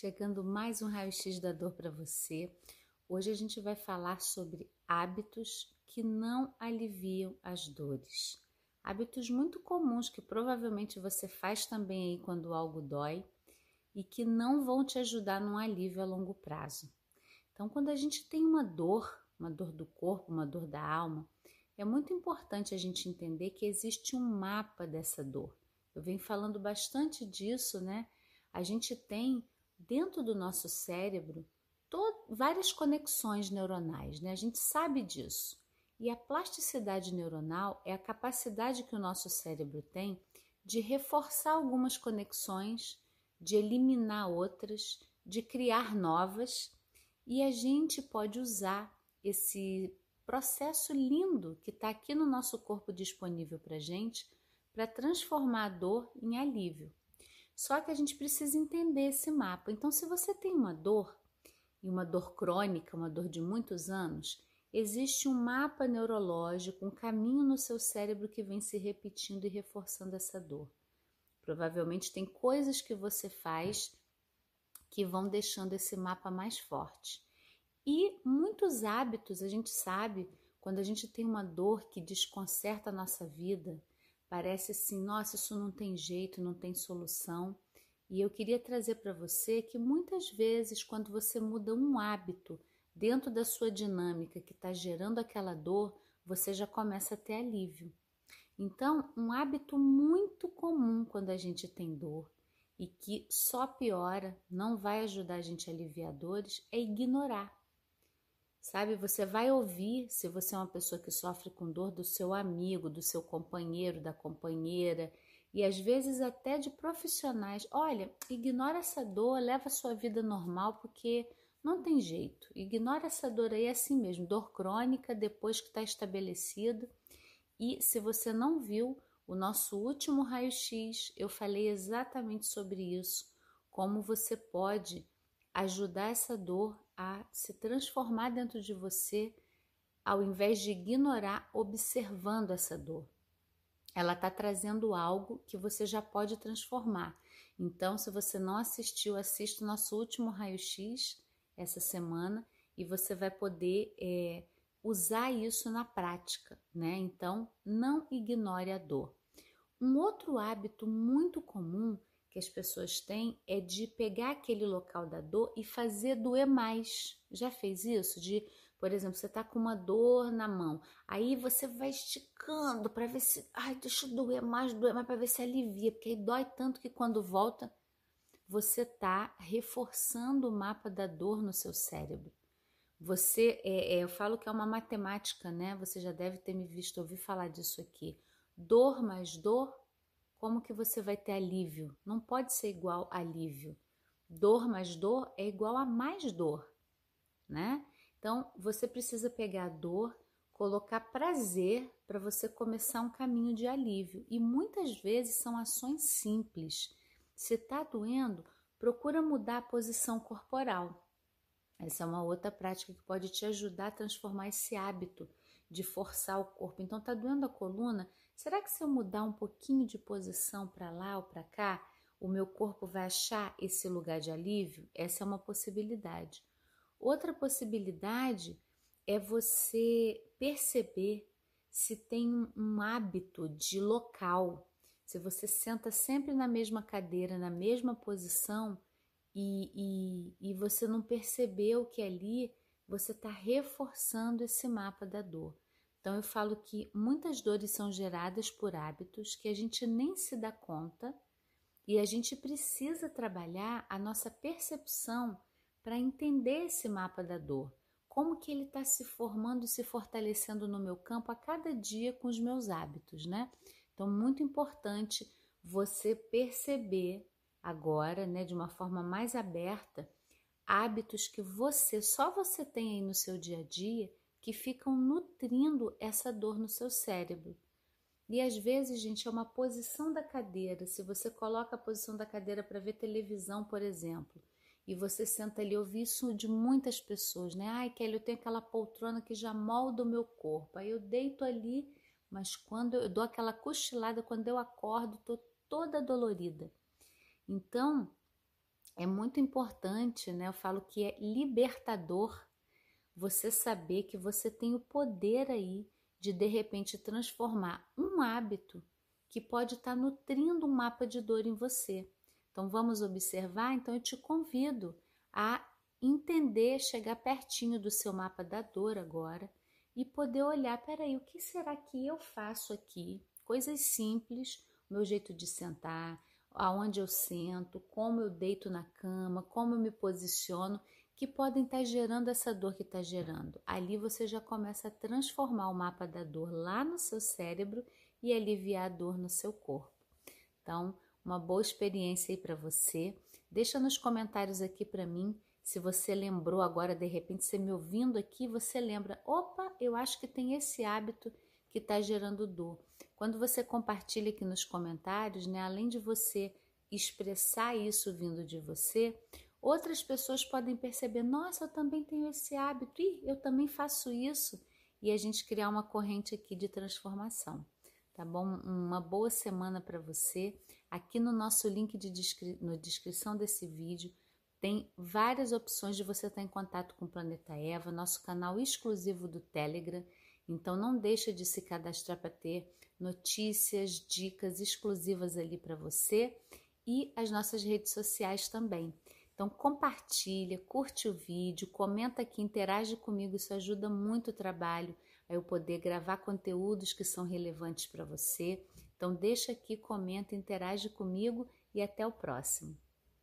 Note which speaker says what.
Speaker 1: Chegando mais um raio-x da dor para você. Hoje a gente vai falar sobre hábitos que não aliviam as dores. Hábitos muito comuns que provavelmente você faz também aí quando algo dói e que não vão te ajudar num alívio a longo prazo. Então, quando a gente tem uma dor, uma dor do corpo, uma dor da alma, é muito importante a gente entender que existe um mapa dessa dor. Eu venho falando bastante disso, né? A gente tem dentro do nosso cérebro várias conexões neuronais, né? A gente sabe disso. E a plasticidade neuronal é a capacidade que o nosso cérebro tem de reforçar algumas conexões, de eliminar outras, de criar novas, e a gente pode usar esse processo lindo que está aqui no nosso corpo disponível para gente para transformar a dor em alívio. Só que a gente precisa entender esse mapa. Então, se você tem uma dor, e uma dor crônica, uma dor de muitos anos, existe um mapa neurológico, um caminho no seu cérebro que vem se repetindo e reforçando essa dor. Provavelmente tem coisas que você faz que vão deixando esse mapa mais forte. E muitos hábitos, a gente sabe, quando a gente tem uma dor que desconcerta a nossa vida, parece assim, nossa, isso não tem jeito, não tem solução. E eu queria trazer para você que muitas vezes, quando você muda um hábito dentro da sua dinâmica que está gerando aquela dor, você já começa a ter alívio. Então, um hábito muito comum quando a gente tem dor e que só piora, não vai ajudar a gente a aliviar dores, é ignorar. Sabe, você vai ouvir, se você é uma pessoa que sofre com dor, do seu amigo, do seu companheiro, da companheira, e às vezes até de profissionais. Olha, ignora essa dor, leva a sua vida normal, porque não tem jeito. Ignora essa dor aí é assim mesmo, dor crônica depois que está estabelecido. E se você não viu o nosso último raio-x, eu falei exatamente sobre isso, como você pode ajudar essa dor a se transformar dentro de você, ao invés de ignorar observando essa dor. Ela está trazendo algo que você já pode transformar. Então, se você não assistiu, assista o nosso último raio-x essa semana e você vai poder é, usar isso na prática, né? Então, não ignore a dor. Um outro hábito muito comum que as pessoas têm é de pegar aquele local da dor e fazer doer mais. Já fez isso? De, por exemplo, você tá com uma dor na mão, aí você vai esticando para ver se, ai, deixa eu doer mais, doer mais para ver se alivia, porque aí dói tanto que quando volta você tá reforçando o mapa da dor no seu cérebro. Você, é, é, eu falo que é uma matemática, né? Você já deve ter me visto ouvir falar disso aqui. Dor mais dor como que você vai ter alívio? Não pode ser igual alívio. Dor mais dor é igual a mais dor, né? Então, você precisa pegar a dor, colocar prazer para você começar um caminho de alívio. E muitas vezes são ações simples. Se está doendo, procura mudar a posição corporal. Essa é uma outra prática que pode te ajudar a transformar esse hábito de forçar o corpo. Então, tá doendo a coluna? Será que se eu mudar um pouquinho de posição para lá ou para cá, o meu corpo vai achar esse lugar de alívio? Essa é uma possibilidade. Outra possibilidade é você perceber se tem um hábito de local. Se você senta sempre na mesma cadeira, na mesma posição, e, e, e você não percebeu que ali você está reforçando esse mapa da dor. Então, eu falo que muitas dores são geradas por hábitos que a gente nem se dá conta e a gente precisa trabalhar a nossa percepção para entender esse mapa da dor. Como que ele está se formando e se fortalecendo no meu campo a cada dia com os meus hábitos, né? Então, muito importante você perceber agora, né, de uma forma mais aberta, hábitos que você, só você tem aí no seu dia a dia, que ficam nutrindo essa dor no seu cérebro. E às vezes, gente, é uma posição da cadeira. Se você coloca a posição da cadeira para ver televisão, por exemplo, e você senta ali, eu vi isso de muitas pessoas, né? Ai, Kelly, eu tenho aquela poltrona que já molda o meu corpo. Aí eu deito ali, mas quando eu dou aquela cochilada, quando eu acordo, tô toda dolorida. Então, é muito importante, né? Eu falo que é libertador você saber que você tem o poder aí de de repente transformar um hábito que pode estar tá nutrindo um mapa de dor em você. Então vamos observar, então eu te convido a entender, chegar pertinho do seu mapa da dor agora e poder olhar, peraí, o que será que eu faço aqui? Coisas simples, meu jeito de sentar, aonde eu sento, como eu deito na cama, como eu me posiciono, que podem estar gerando essa dor que está gerando. Ali você já começa a transformar o mapa da dor lá no seu cérebro e aliviar a dor no seu corpo. Então, uma boa experiência aí para você. Deixa nos comentários aqui para mim se você lembrou agora, de repente, você me ouvindo aqui, você lembra, opa, eu acho que tem esse hábito que está gerando dor. Quando você compartilha aqui nos comentários, né, além de você expressar isso vindo de você, outras pessoas podem perceber, nossa, eu também tenho esse hábito, e eu também faço isso, e a gente criar uma corrente aqui de transformação. Tá bom? Uma boa semana para você. Aqui no nosso link de descri no descrição desse vídeo, tem várias opções de você estar em contato com o Planeta Eva, nosso canal exclusivo do Telegram. Então não deixa de se cadastrar para ter notícias, dicas exclusivas ali para você e as nossas redes sociais também. Então compartilha, curte o vídeo, comenta aqui, interage comigo, isso ajuda muito o trabalho a eu poder gravar conteúdos que são relevantes para você. Então deixa aqui, comenta, interage comigo e até o próximo.